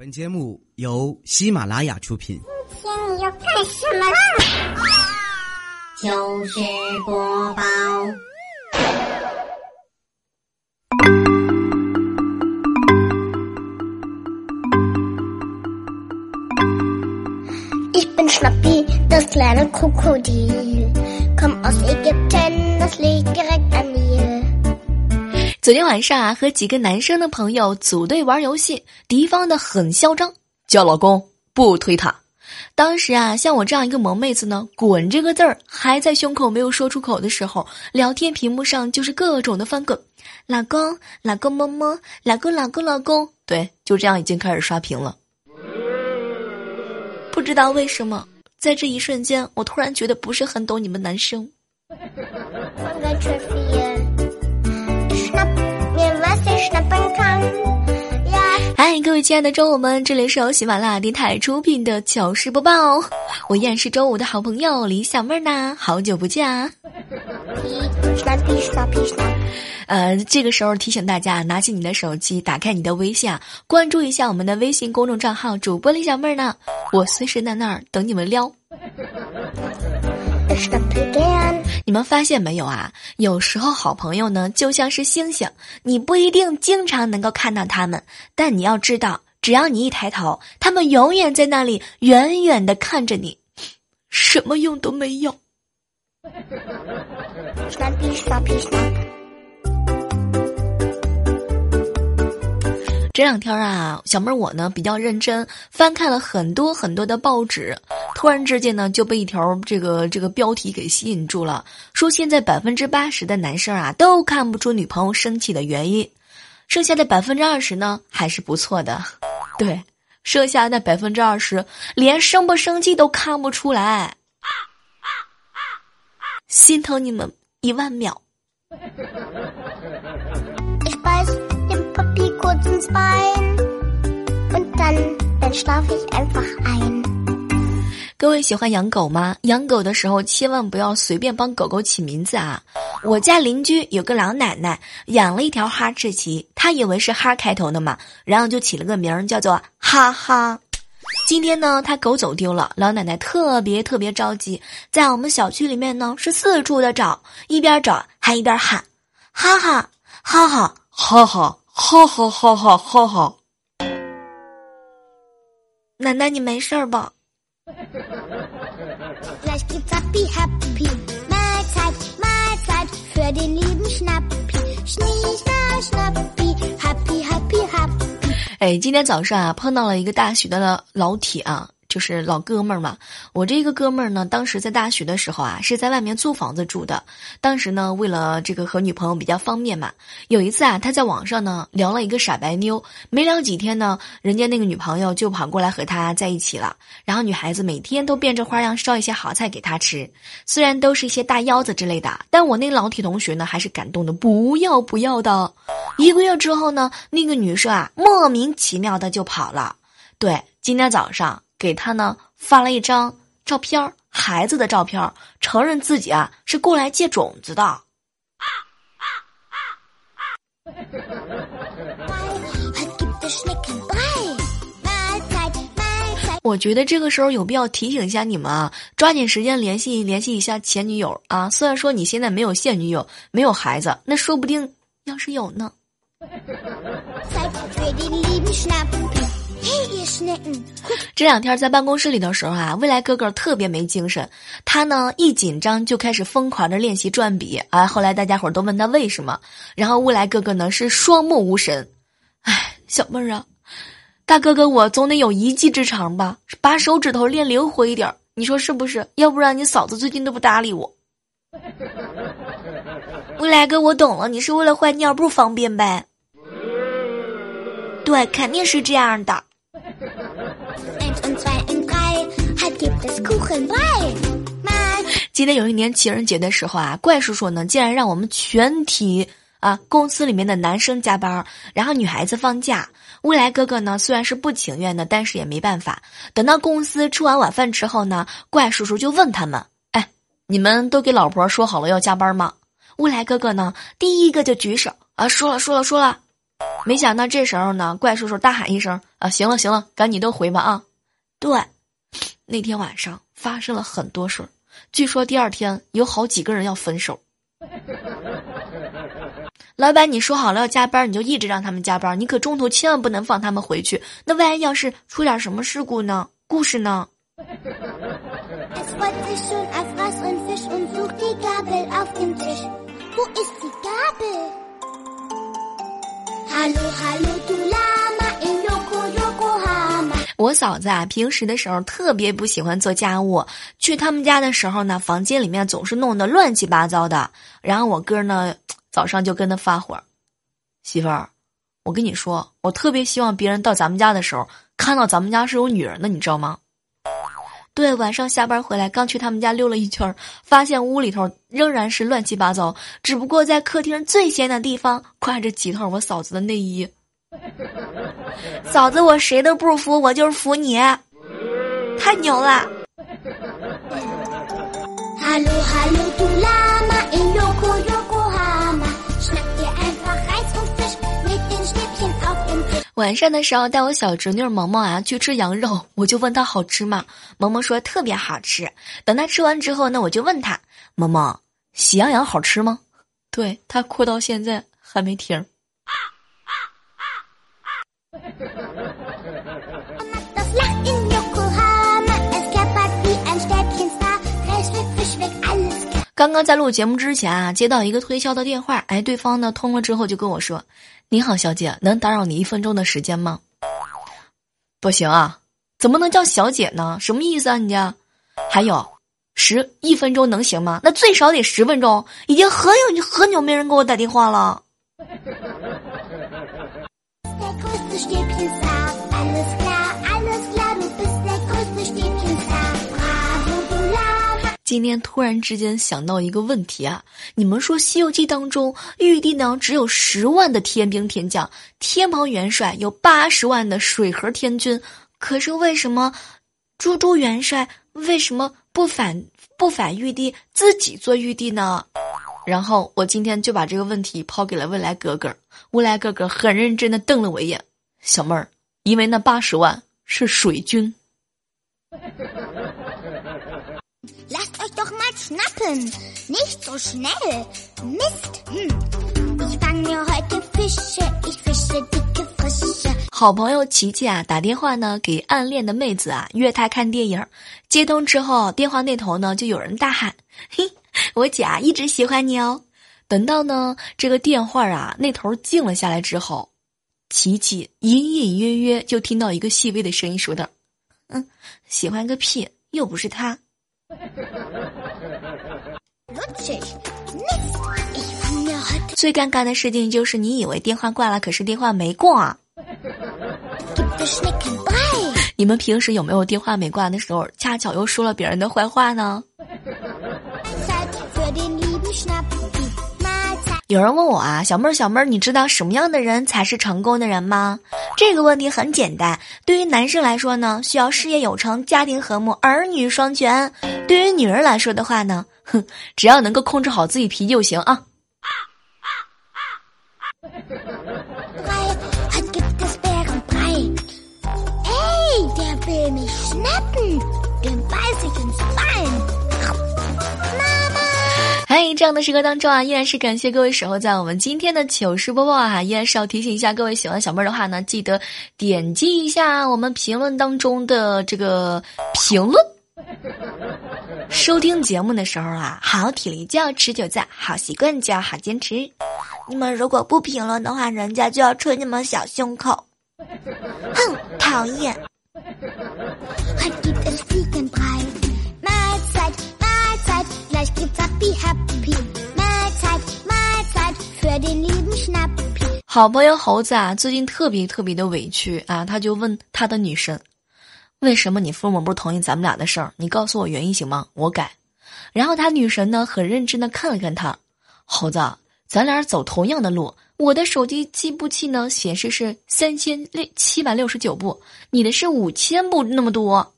本节目由喜马拉雅出品。今天你要干什么啦？糗事播报。Ich bin Schnappi, das kleine Krokodil. Komm aus Ägypten, das liegt direkt an Nil. 昨天晚上啊，和几个男生的朋友组队玩游戏，敌方的很嚣张，叫老公不推塔。当时啊，像我这样一个萌妹子呢，滚这个字儿还在胸口没有说出口的时候，聊天屏幕上就是各种的翻滚，老公，老公么么，老公，老公，老公，对，就这样已经开始刷屏了。不知道为什么，在这一瞬间，我突然觉得不是很懂你们男生。嗨，各位亲爱的周五们，这里是由喜马拉雅电台出品的糗事播报，我依然是周五的好朋友李小妹儿呢，好久不见啊！Schnappi, Schnappi, Schnapp. 呃，这个时候提醒大家，拿起你的手机，打开你的微信，啊，关注一下我们的微信公众账号主播李小妹儿呢，我随时在那儿等你们撩。你们发现没有啊？有时候好朋友呢，就像是星星，你不一定经常能够看到他们，但你要知道，只要你一抬头，他们永远在那里远远的看着你，什么用都没有。这两天啊，小妹儿我呢比较认真，翻看了很多很多的报纸，突然之间呢就被一条这个这个标题给吸引住了，说现在百分之八十的男生啊都看不出女朋友生气的原因，剩下的百分之二十呢还是不错的，对，剩下那百分之二十连生不生气都看不出来，心疼你们一万秒。各位喜欢养狗吗？养狗的时候千万不要随便帮狗狗起名字啊！我家邻居有个老奶奶养了一条哈士奇，她以为是哈开头的嘛，然后就起了个名儿叫做哈哈。今天呢，她狗走丢了，老奶奶特别特别着急，在我们小区里面呢是四处的找，一边找还一边喊：哈哈哈哈哈哈好好好好好好。奶奶，你没事儿吧？哎，今天早上啊，碰到了一个大许多的老铁啊。就是老哥们儿嘛。我这个哥们儿呢，当时在大学的时候啊，是在外面租房子住的。当时呢，为了这个和女朋友比较方便嘛，有一次啊，他在网上呢聊了一个傻白妞，没聊几天呢，人家那个女朋友就跑过来和他在一起了。然后女孩子每天都变着花样烧一些好菜给他吃，虽然都是一些大腰子之类的，但我那老铁同学呢，还是感动的不要不要的。一个月之后呢，那个女生啊，莫名其妙的就跑了。对，今天早上给他呢发了一张照片儿，孩子的照片儿，承认自己啊是过来借种子的。Schneckenbrei. Mahlzeit, Mahlzeit. 我觉得这个时候有必要提醒一下你们啊，抓紧时间联系联系一下前女友啊。虽然说你现在没有现女友，没有孩子，那说不定要是有呢。这两天在办公室里的时候啊，未来哥哥特别没精神，他呢一紧张就开始疯狂的练习转笔啊。后来大家伙儿都问他为什么，然后未来哥哥呢是双目无神。哎，小妹儿啊，大哥哥我总得有一技之长吧，把手指头练灵活一点儿，你说是不是？要不然你嫂子最近都不搭理我。未来哥，我懂了，你是为了换尿布方便呗？对，肯定是这样的。Halt gibt es Kuchenbrei. Mahlzeit. 记得有一年情人节的时候啊，怪叔叔呢竟然让我们全体啊公司里面的男生加班，然后女孩子放假。未来哥哥呢虽然是不情愿的，但是也没办法。等到公司吃完晚饭之后呢，怪叔叔就问他们：“哎，你们都给老婆说好了要加班吗？”未来哥哥呢第一个就举手啊，说了说了说了。没想到这时候呢，怪叔叔大喊一声：“啊，行了行了，赶紧都回吧啊！”对，那天晚上发生了很多事儿，据说第二天有好几个人要分手。老板，你说好了要加班，你就一直让他们加班，你可中途千万不能放他们回去。那万一要是出点什么事故呢？故事呢？我嫂子啊，平时的时候特别不喜欢做家务。去他们家的时候呢，房间里面总是弄得乱七八糟的。然后我哥呢，早上就跟他发火：“媳妇儿，我跟你说，我特别希望别人到咱们家的时候，看到咱们家是有女人的，你知道吗？”对，晚上下班回来，刚去他们家溜了一圈，发现屋里头仍然是乱七八糟，只不过在客厅最显的地方挂着几套我嫂子的内衣。嫂子，我谁都不服，我就是服你，太牛了！晚上的时候带我小侄女萌萌啊去吃羊肉，我就问她好吃吗？萌萌说特别好吃。等她吃完之后呢，我就问她：萌萌，喜羊羊好吃吗？对她哭到现在还没停。刚刚在录节目之前啊，接到一个推销的电话，哎，对方呢通了之后就跟我说：“你好，小姐，能打扰你一分钟的时间吗？”不行啊，怎么能叫小姐呢？什么意思啊？你家还有十一分钟能行吗？那最少得十分钟，已经很有很久没人给我打电话了。今天突然之间想到一个问题啊！你们说《西游记》当中，玉帝呢只有十万的天兵天将，天蓬元帅有八十万的水河天军，可是为什么猪猪元帅为什么不反不反玉帝，自己做玉帝呢？然后我今天就把这个问题抛给了未来哥哥，未来哥哥很认真的瞪了我一眼，小妹儿，因为那八十万是水军。好朋友琪琪啊，打电话呢给暗恋的妹子啊约她看电影，接通之后，电话那头呢就有人大喊：“嘿，我姐啊一直喜欢你哦。”等到呢这个电话啊那头静了下来之后，琪琪隐隐约约就听到一个细微的声音说道：“嗯，喜欢个屁，又不是他。”最尴尬的事情就是你以为电话挂了，可是电话没挂。你们平时有没有电话没挂的时候，恰巧又说了别人的坏话呢？有人问我啊，小妹儿，小妹儿，你知道什么样的人才是成功的人吗？这个问题很简单，对于男生来说呢，需要事业有成、家庭和睦、儿女双全；对于女人来说的话呢，哼，只要能够控制好自己脾气就行啊。哎，这样的时刻当中啊，依然是感谢各位守候在我们今天的糗事播报啊，依然是要提醒一下各位喜欢小妹儿的话呢，记得点击一下我们评论当中的这个评论。收听节目的时候啊，好体力就要持久战，好习惯就要好坚持。你们如果不评论的话，人家就要捶你们小胸口。哼，讨厌。好朋友猴子啊，最近特别特别的委屈啊，他就问他的女神：“为什么你父母不同意咱们俩的事儿？你告诉我原因行吗？我改。”然后他女神呢，很认真的看了看他，猴子，咱俩走同样的路，我的手机计步器呢显示是三千六七百六十九步，你的是五千步那么多。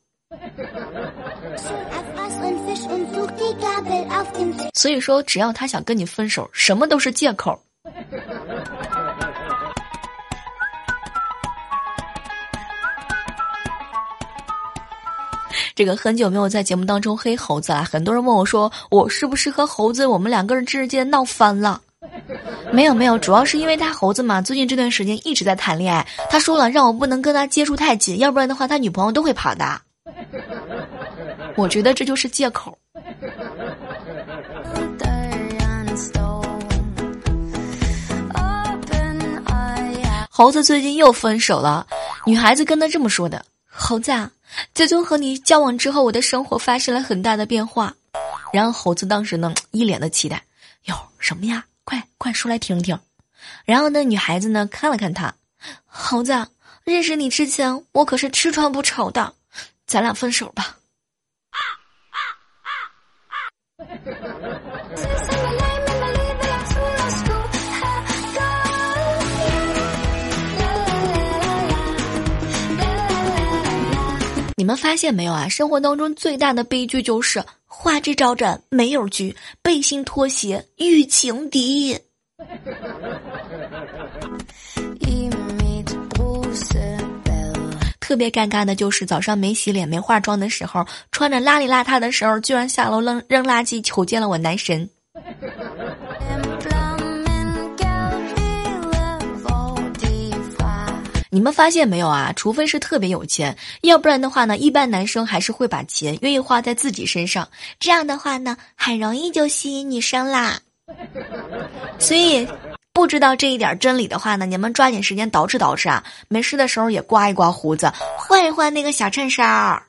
所以说，只要他想跟你分手，什么都是借口。这个很久没有在节目当中黑猴子了，很多人问我说，我是不是和猴子我们两个人之间闹翻了？没有没有，主要是因为他猴子嘛，最近这段时间一直在谈恋爱。他说了，让我不能跟他接触太紧，要不然的话，他女朋友都会跑的。我觉得这就是借口。猴子最近又分手了，女孩子跟他这么说的：“猴子，啊，自从和你交往之后，我的生活发生了很大的变化。”然后猴子当时呢，一脸的期待：“哟，什么呀？快快说来听听。”然后那女孩子呢，看了看他：“猴子，认识你之前，我可是吃穿不愁的，咱俩分手吧。”啊”啊啊啊你们发现没有啊？生活当中最大的悲剧就是花枝招展没有局，背心拖鞋遇情敌。特别尴尬的就是早上没洗脸、没化妆的时候，穿着邋里邋遢的时候，居然下楼扔扔垃圾，瞅见了我男神。你们发现没有啊？除非是特别有钱，要不然的话呢，一般男生还是会把钱愿意花在自己身上。这样的话呢，很容易就吸引女生啦。所以，不知道这一点真理的话呢，你们抓紧时间捯饬捯饬啊，没事的时候也刮一刮胡子，换一换那个小衬衫儿。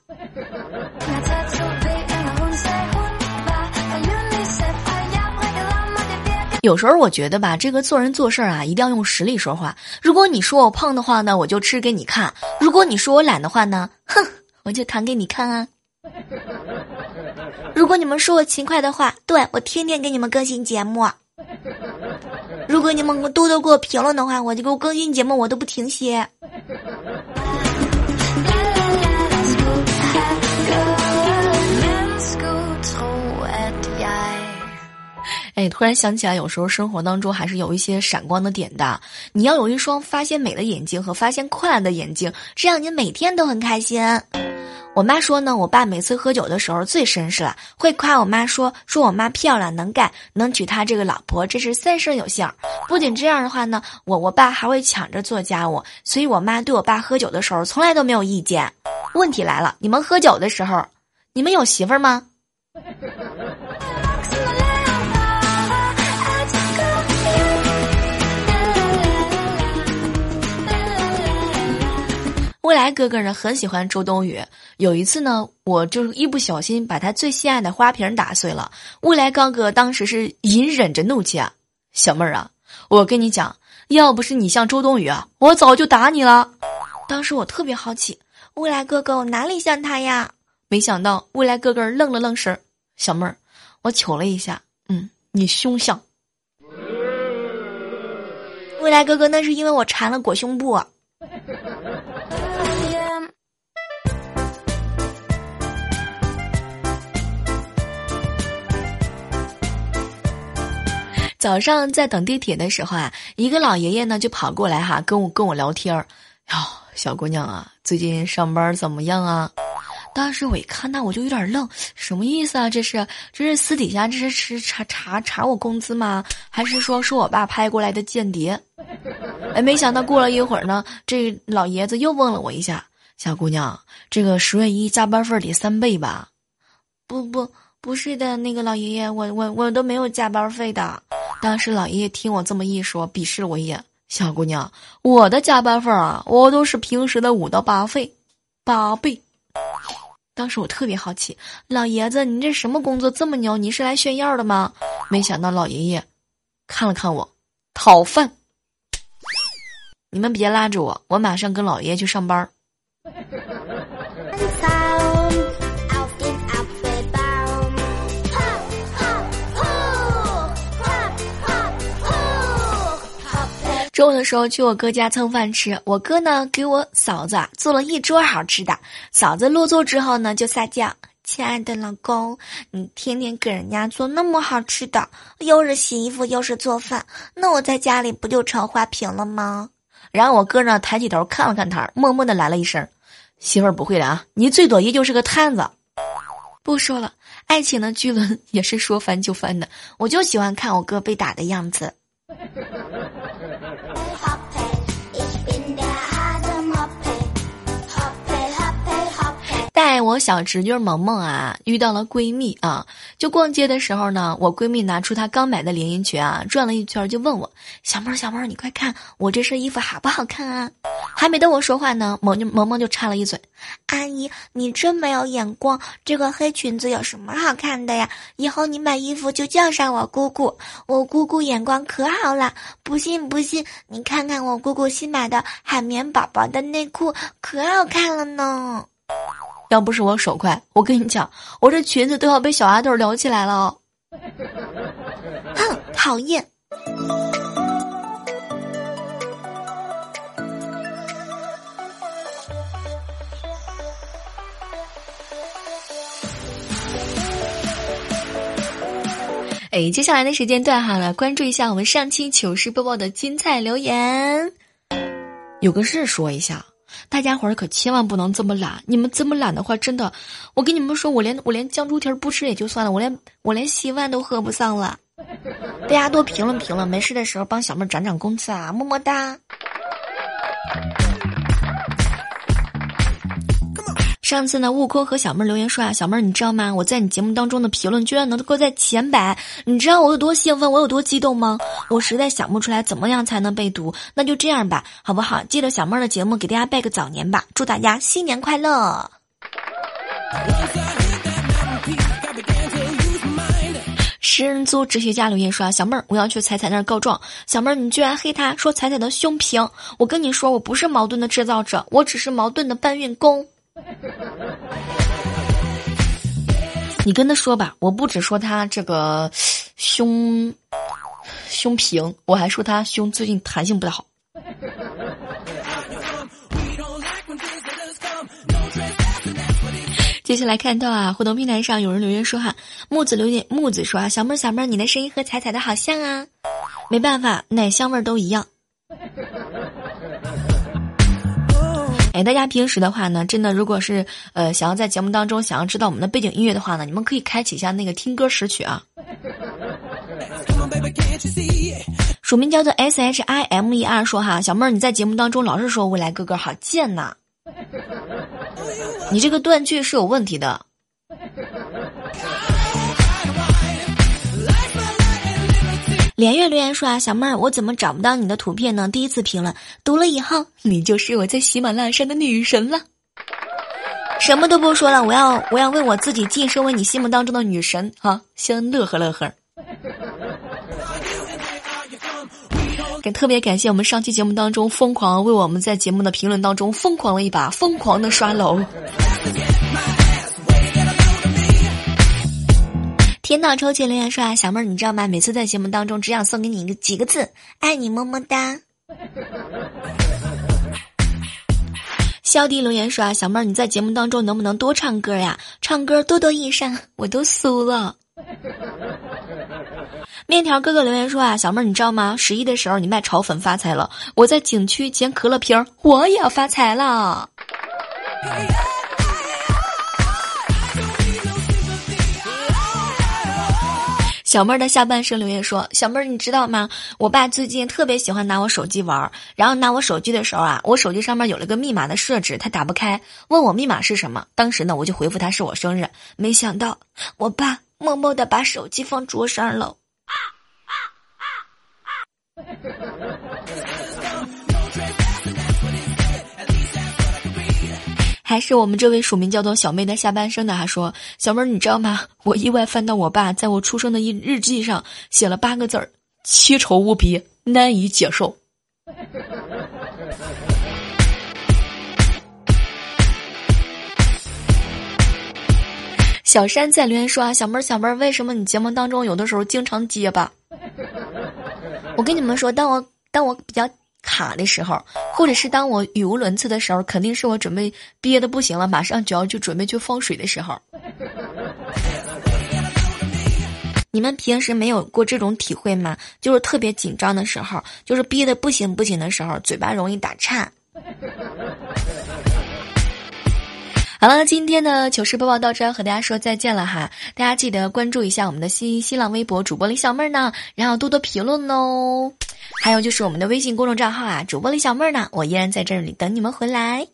有时候我觉得吧，这个做人做事儿啊，一定要用实力说话。如果你说我胖的话呢，我就吃给你看；如果你说我懒的话呢，哼，我就弹给你看啊。如果你们说我勤快的话，对我天天给你们更新节目。如果你们多多给我评论的话，我就给我更新节目，我都不停歇。哎，突然想起来，有时候生活当中还是有一些闪光的点的。你要有一双发现美的眼睛和发现快乐的眼睛，这样你每天都很开心。我妈说呢，我爸每次喝酒的时候最绅士了，会夸我妈说说我妈漂亮能干，能娶她这个老婆，这是三生有幸。不仅这样的话呢，我我爸还会抢着做家务，所以我妈对我爸喝酒的时候从来都没有意见。问题来了，你们喝酒的时候，你们有媳妇儿吗？未来哥哥呢很喜欢周冬雨。有一次呢，我就是一不小心把他最心爱的花瓶打碎了。未来哥哥当时是隐忍着怒气啊，小妹儿啊，我跟你讲，要不是你像周冬雨啊，我早就打你了。当时我特别好奇，未来哥哥我哪里像他呀？没想到未来哥哥愣了愣神儿，小妹儿，我瞅了一下，嗯，你胸像。未来哥哥那是因为我缠了裹胸布。早上在等地铁的时候啊，一个老爷爷呢就跑过来哈，跟我跟我聊天儿。哟，小姑娘啊，最近上班怎么样啊？当时我一看那我就有点愣，什么意思啊？这是这是私底下这是是查查查我工资吗？还是说是我爸派过来的间谍？哎，没想到过了一会儿呢，这老爷子又问了我一下：“小姑娘，这个十月一加班费得三倍吧？”不不不是的，那个老爷爷，我我我都没有加班费的。当时老爷爷听我这么一说，鄙视了我一眼。小姑娘，我的加班费啊，我都是平时的五到八倍，八倍。当时我特别好奇，老爷子，你这什么工作这么牛？你是来炫耀的吗？没想到老爷爷看了看我，讨饭。你们别拉着我，我马上跟老爷爷去上班。中午的时候去我哥家蹭饭吃，我哥呢给我嫂子做了一桌好吃的。嫂子落座之后呢，就撒娇：“亲爱的老公，你天天给人家做那么好吃的，又是洗衣服又是做饭，那我在家里不就成花瓶了吗？”然后我哥呢抬起头看了看他，默默的来了一声：“媳妇儿不会的啊，你最多也就是个探子。不说了，爱情的巨轮 也是说翻就翻的，我就喜欢看我哥被打的样子。我小侄女萌萌啊，遇到了闺蜜啊，就逛街的时候呢，我闺蜜拿出她刚买的连衣裙啊，转了一圈就问我：“小妹儿，小妹儿，你快看我这身衣服好不好看啊？”还没等我说话呢，萌萌萌就插了一嘴：“阿姨，你真没有眼光，这个黑裙子有什么好看的呀？以后你买衣服就叫上我姑姑，我姑姑眼光可好了。不信不信，你看看我姑姑新买的海绵宝宝的内裤，可好看了呢。”要不是我手快，我跟你讲，我这裙子都要被小阿豆撩起来了。哼，讨厌！哎，接下来的时间段哈，来关注一下我们上期糗事播报的精彩留言。有个事说一下。大家伙儿可千万不能这么懒！你们这么懒的话，真的，我跟你们说，我连我连酱猪蹄不吃也就算了，我连我连稀饭都喝不上了。大家多评论评论，没事的时候帮小妹涨涨工资啊，么么哒。上次呢，悟空和小妹留言说啊，小妹儿你知道吗？我在你节目当中的评论居然能够在前百，你知道我有多兴奋，我有多激动吗？我实在想不出来怎么样才能被读，那就这样吧，好不好？记得小妹儿的节目给大家拜个早年吧，祝大家新年快乐！食人族哲学家留言说啊，小妹儿，我要去彩彩那儿告状。小妹儿，你居然黑他，说彩彩的胸平。我跟你说，我不是矛盾的制造者，我只是矛盾的搬运工。你跟他说吧，我不只说他这个胸胸平，我还说他胸最近弹性不太好。接下来看到啊，互动平台上有人留言说哈，木子留言，木子说啊，小妹儿小妹儿，你的声音和彩彩的好像啊，没办法，奶香味儿都一样。哎，大家平时的话呢，真的，如果是呃想要在节目当中想要知道我们的背景音乐的话呢，你们可以开启一下那个听歌识曲啊。署名叫做 S H I M E R 说哈，小妹儿你在节目当中老是说未来哥哥好贱呐，你这个断句是有问题的。连月留言说啊，小妹儿，我怎么找不到你的图片呢？第一次评论，读了以后，你就是我在喜马拉雅上的女神了。什么都不说了，我要我要为我自己晋升为你心目当中的女神啊！先乐呵乐呵。也特别感谢我们上期节目当中疯狂为我们在节目的评论当中疯狂了一把，疯狂的刷楼。天道抽签留言说啊，小妹儿，你知道吗？每次在节目当中只想送给你一个几个字，爱你么么哒。肖迪留言说啊，小妹儿，你在节目当中能不能多唱歌呀？唱歌多多益善，我都酥了。面条哥哥留言说啊，小妹儿，你知道吗？十一的时候你卖炒粉发财了，我在景区捡可乐瓶，我也要发财了。小妹儿的下半生留言说：“小妹儿，你知道吗？我爸最近特别喜欢拿我手机玩儿，然后拿我手机的时候啊，我手机上面有了个密码的设置，他打不开，问我密码是什么。当时呢，我就回复他是我生日，没想到我爸默默的把手机放桌上了。”还是我们这位署名叫做小妹的下半生的，还说小妹儿，你知道吗？我意外翻到我爸在我出生的一日记上写了八个字儿：凄愁无比，难以接受。小山在留言说啊，小妹儿，小妹儿，为什么你节目当中有的时候经常结巴？我跟你们说，当我当我比较。卡的时候，或者是当我语无伦次的时候，肯定是我准备憋的不行了，马上就要去准备去放水的时候。你们平时没有过这种体会吗？就是特别紧张的时候，就是憋的不行不行的时候，嘴巴容易打颤。好了，今天的糗事播报到这儿，和大家说再见了哈。大家记得关注一下我们的新新浪微博主播李小妹儿呢，然后多多评论哦。还有就是我们的微信公众账号啊，主播李小妹儿呢，我依然在这里等你们回来。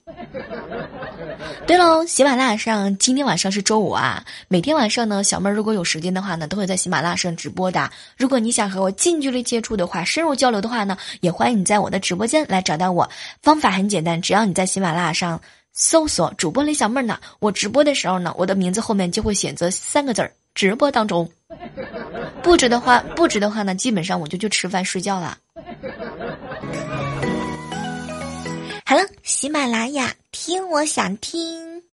对喽，喜马拉雅上今天晚上是周五啊，每天晚上呢，小妹儿如果有时间的话呢，都会在喜马拉雅上直播的。如果你想和我近距离接触的话，深入交流的话呢，也欢迎你在我的直播间来找到我。方法很简单，只要你在喜马拉雅上搜索主播李小妹儿呢，我直播的时候呢，我的名字后面就会选择三个字儿：直播当中。不止的话，不止的话呢，基本上我就去吃饭睡觉了。好了，喜马拉雅听我想听。